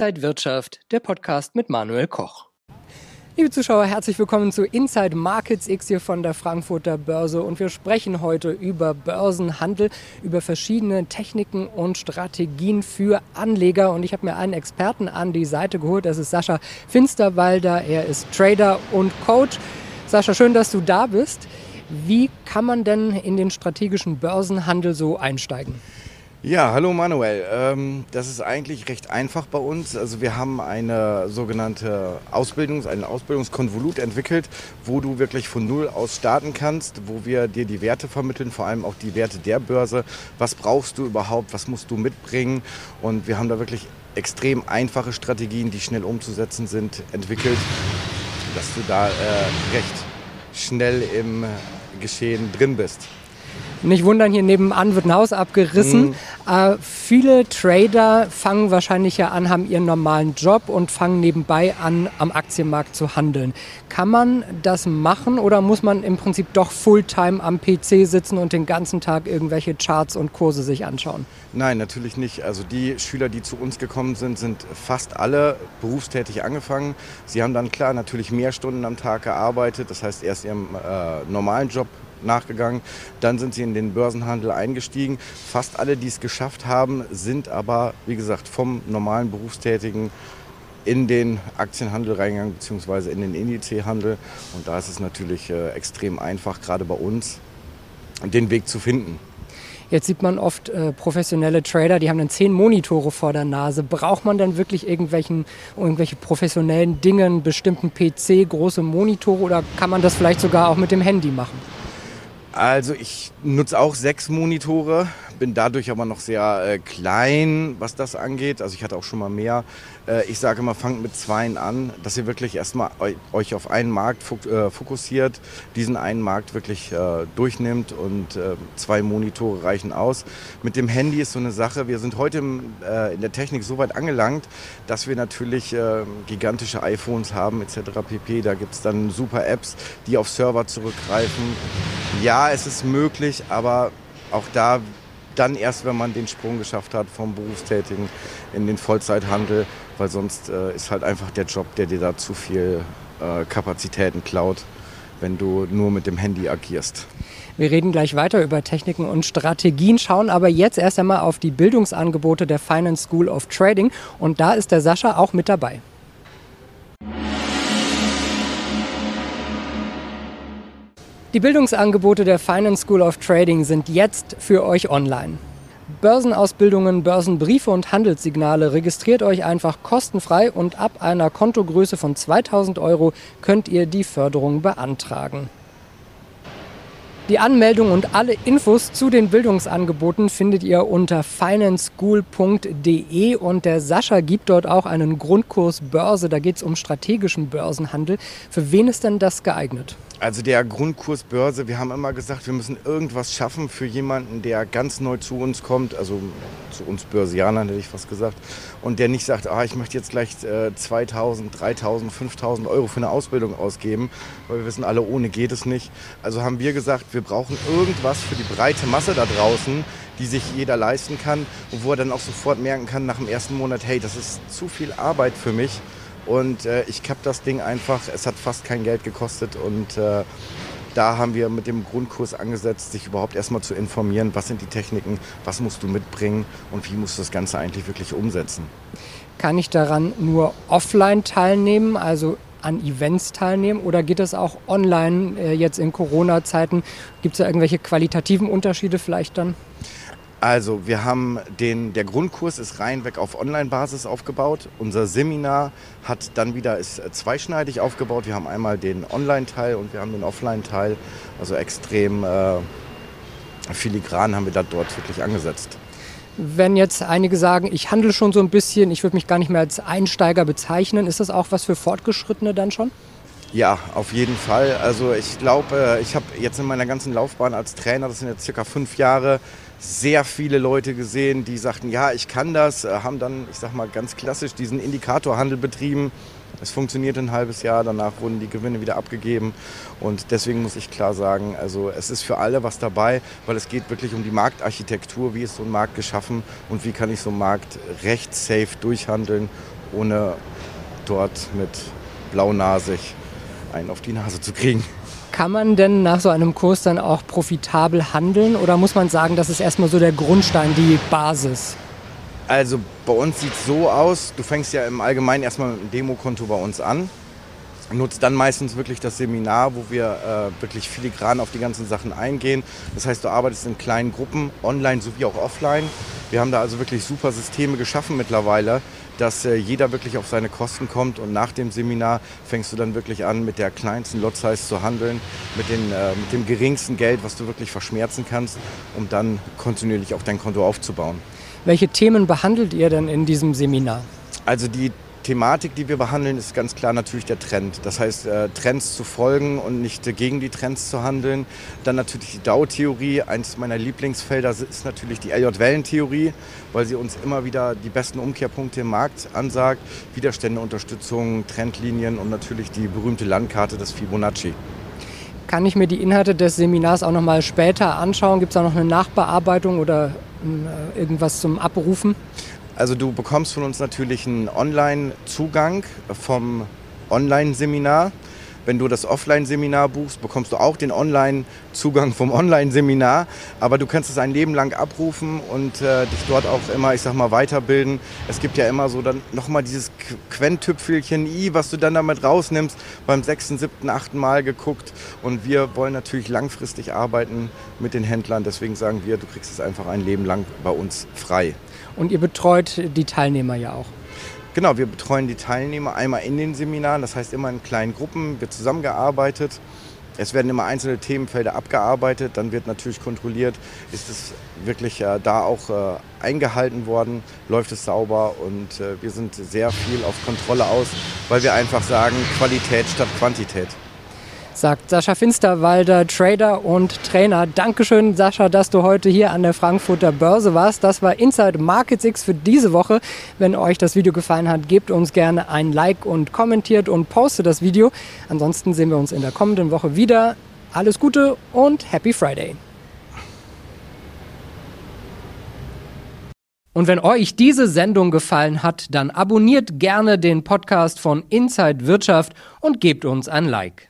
Inside Wirtschaft, der Podcast mit Manuel Koch. Liebe Zuschauer, herzlich willkommen zu Inside Markets X hier von der Frankfurter Börse und wir sprechen heute über Börsenhandel, über verschiedene Techniken und Strategien für Anleger und ich habe mir einen Experten an die Seite geholt, das ist Sascha Finsterwalder, er ist Trader und Coach. Sascha, schön, dass du da bist. Wie kann man denn in den strategischen Börsenhandel so einsteigen? Ja, hallo Manuel. Ähm, das ist eigentlich recht einfach bei uns. Also wir haben eine sogenannte Ausbildungs-, ein Ausbildungskonvolut entwickelt, wo du wirklich von Null aus starten kannst, wo wir dir die Werte vermitteln, vor allem auch die Werte der Börse. Was brauchst du überhaupt? Was musst du mitbringen? Und wir haben da wirklich extrem einfache Strategien, die schnell umzusetzen sind, entwickelt, dass du da äh, recht schnell im Geschehen drin bist. Nicht wundern, hier nebenan wird ein Haus abgerissen. Mhm. Äh, viele Trader fangen wahrscheinlich ja an, haben ihren normalen Job und fangen nebenbei an, am Aktienmarkt zu handeln. Kann man das machen oder muss man im Prinzip doch Fulltime am PC sitzen und den ganzen Tag irgendwelche Charts und Kurse sich anschauen? Nein, natürlich nicht. Also die Schüler, die zu uns gekommen sind, sind fast alle berufstätig angefangen. Sie haben dann klar natürlich mehr Stunden am Tag gearbeitet, das heißt erst ihrem äh, normalen Job nachgegangen. Dann sind sie in den Börsenhandel eingestiegen. Fast alle, die es geschafft haben, sind aber, wie gesagt, vom normalen Berufstätigen in den Aktienhandel reingegangen, beziehungsweise in den Indizhandel. Und da ist es natürlich äh, extrem einfach, gerade bei uns, den Weg zu finden. Jetzt sieht man oft äh, professionelle Trader, die haben dann zehn Monitore vor der Nase. Braucht man dann wirklich irgendwelchen, irgendwelche professionellen Dingen, bestimmten PC, große Monitore oder kann man das vielleicht sogar auch mit dem Handy machen? Also ich nutze auch sechs Monitore, bin dadurch aber noch sehr äh, klein, was das angeht. Also ich hatte auch schon mal mehr. Äh, ich sage immer, fangt mit zweien an, dass ihr wirklich erstmal euch auf einen Markt äh, fokussiert, diesen einen Markt wirklich äh, durchnimmt und äh, zwei Monitore reichen aus. Mit dem Handy ist so eine Sache, wir sind heute im, äh, in der Technik so weit angelangt, dass wir natürlich gigantische iPhones haben etc. pp. Da gibt es dann super Apps, die auf Server zurückgreifen. Ja, es ist möglich, aber auch da dann erst, wenn man den Sprung geschafft hat vom Berufstätigen in den Vollzeithandel, weil sonst äh, ist halt einfach der Job, der dir da zu viel äh, Kapazitäten klaut, wenn du nur mit dem Handy agierst. Wir reden gleich weiter über Techniken und Strategien, schauen aber jetzt erst einmal auf die Bildungsangebote der Finance School of Trading und da ist der Sascha auch mit dabei. Die Bildungsangebote der Finance School of Trading sind jetzt für euch online. Börsenausbildungen, Börsenbriefe und Handelssignale registriert euch einfach kostenfrei und ab einer Kontogröße von 2000 Euro könnt ihr die Förderung beantragen. Die Anmeldung und alle Infos zu den Bildungsangeboten findet ihr unter financeschool.de und der Sascha gibt dort auch einen Grundkurs Börse. Da geht es um strategischen Börsenhandel. Für wen ist denn das geeignet? Also der Grundkurs Börse, wir haben immer gesagt, wir müssen irgendwas schaffen für jemanden, der ganz neu zu uns kommt, also zu uns Börsianern hätte ich fast gesagt, und der nicht sagt, ah, ich möchte jetzt gleich äh, 2000, 3000, 5000 Euro für eine Ausbildung ausgeben, weil wir wissen alle, ohne geht es nicht. Also haben wir gesagt, wir brauchen irgendwas für die breite Masse da draußen, die sich jeder leisten kann und wo er dann auch sofort merken kann nach dem ersten Monat, hey, das ist zu viel Arbeit für mich. Und äh, ich habe das Ding einfach, es hat fast kein Geld gekostet und äh, da haben wir mit dem Grundkurs angesetzt, sich überhaupt erstmal zu informieren, was sind die Techniken, was musst du mitbringen und wie musst du das Ganze eigentlich wirklich umsetzen. Kann ich daran nur offline teilnehmen, also an Events teilnehmen oder geht das auch online äh, jetzt in Corona-Zeiten? Gibt es da irgendwelche qualitativen Unterschiede vielleicht dann? Also wir haben den, der Grundkurs ist reinweg auf Online-Basis aufgebaut. Unser Seminar hat dann wieder ist äh, zweischneidig aufgebaut. Wir haben einmal den Online-Teil und wir haben den Offline-Teil. Also extrem äh, filigran haben wir da dort wirklich angesetzt. Wenn jetzt einige sagen, ich handle schon so ein bisschen, ich würde mich gar nicht mehr als Einsteiger bezeichnen, ist das auch was für Fortgeschrittene dann schon? Ja, auf jeden Fall. Also ich glaube, äh, ich habe jetzt in meiner ganzen Laufbahn als Trainer, das sind jetzt circa fünf Jahre, sehr viele Leute gesehen, die sagten, ja, ich kann das, äh, haben dann, ich sag mal ganz klassisch, diesen Indikatorhandel betrieben. Es funktionierte ein halbes Jahr, danach wurden die Gewinne wieder abgegeben. Und deswegen muss ich klar sagen, also es ist für alle was dabei, weil es geht wirklich um die Marktarchitektur, wie ist so ein Markt geschaffen und wie kann ich so einen Markt recht safe durchhandeln, ohne dort mit blaunasig einen auf die Nase zu kriegen. Kann man denn nach so einem Kurs dann auch profitabel handeln? Oder muss man sagen, das ist erstmal so der Grundstein, die Basis? Also bei uns sieht es so aus, du fängst ja im Allgemeinen erstmal mit einem Demokonto bei uns an, nutzt dann meistens wirklich das Seminar, wo wir äh, wirklich filigran auf die ganzen Sachen eingehen. Das heißt, du arbeitest in kleinen Gruppen, online sowie auch offline. Wir haben da also wirklich super Systeme geschaffen mittlerweile, dass äh, jeder wirklich auf seine Kosten kommt und nach dem Seminar fängst du dann wirklich an, mit der kleinsten Lot Size zu handeln, mit, den, äh, mit dem geringsten Geld, was du wirklich verschmerzen kannst, um dann kontinuierlich auch dein Konto aufzubauen. Welche Themen behandelt ihr denn in diesem Seminar? Also die Thematik, die wir behandeln, ist ganz klar natürlich der Trend. Das heißt, äh, Trends zu folgen und nicht gegen die Trends zu handeln. Dann natürlich die DAO-Theorie. Eines meiner Lieblingsfelder ist natürlich die Elliott-Wellen-Theorie, weil sie uns immer wieder die besten Umkehrpunkte im Markt ansagt. Widerstände, Unterstützung, Trendlinien und natürlich die berühmte Landkarte des Fibonacci. Kann ich mir die Inhalte des Seminars auch noch mal später anschauen? Gibt es da noch eine Nachbearbeitung oder äh, irgendwas zum Abrufen? Also du bekommst von uns natürlich einen Online-Zugang vom Online-Seminar. Wenn du das Offline-Seminar buchst, bekommst du auch den Online-Zugang vom Online-Seminar. Aber du kannst es ein Leben lang abrufen und äh, dich dort auch immer, ich sag mal, weiterbilden. Es gibt ja immer so dann nochmal dieses Quenttüpfelchen I, was du dann damit rausnimmst, beim sechsten, siebten, achten Mal geguckt. Und wir wollen natürlich langfristig arbeiten mit den Händlern. Deswegen sagen wir, du kriegst es einfach ein Leben lang bei uns frei. Und ihr betreut die Teilnehmer ja auch. Genau, wir betreuen die Teilnehmer einmal in den Seminaren, das heißt immer in kleinen Gruppen, wird zusammengearbeitet. Es werden immer einzelne Themenfelder abgearbeitet, dann wird natürlich kontrolliert, ist es wirklich äh, da auch äh, eingehalten worden, läuft es sauber und äh, wir sind sehr viel auf Kontrolle aus, weil wir einfach sagen, Qualität statt Quantität sagt Sascha Finsterwalder, Trader und Trainer. Dankeschön, Sascha, dass du heute hier an der Frankfurter Börse warst. Das war Inside Markets X für diese Woche. Wenn euch das Video gefallen hat, gebt uns gerne ein Like und kommentiert und postet das Video. Ansonsten sehen wir uns in der kommenden Woche wieder. Alles Gute und Happy Friday. Und wenn euch diese Sendung gefallen hat, dann abonniert gerne den Podcast von Inside Wirtschaft und gebt uns ein Like.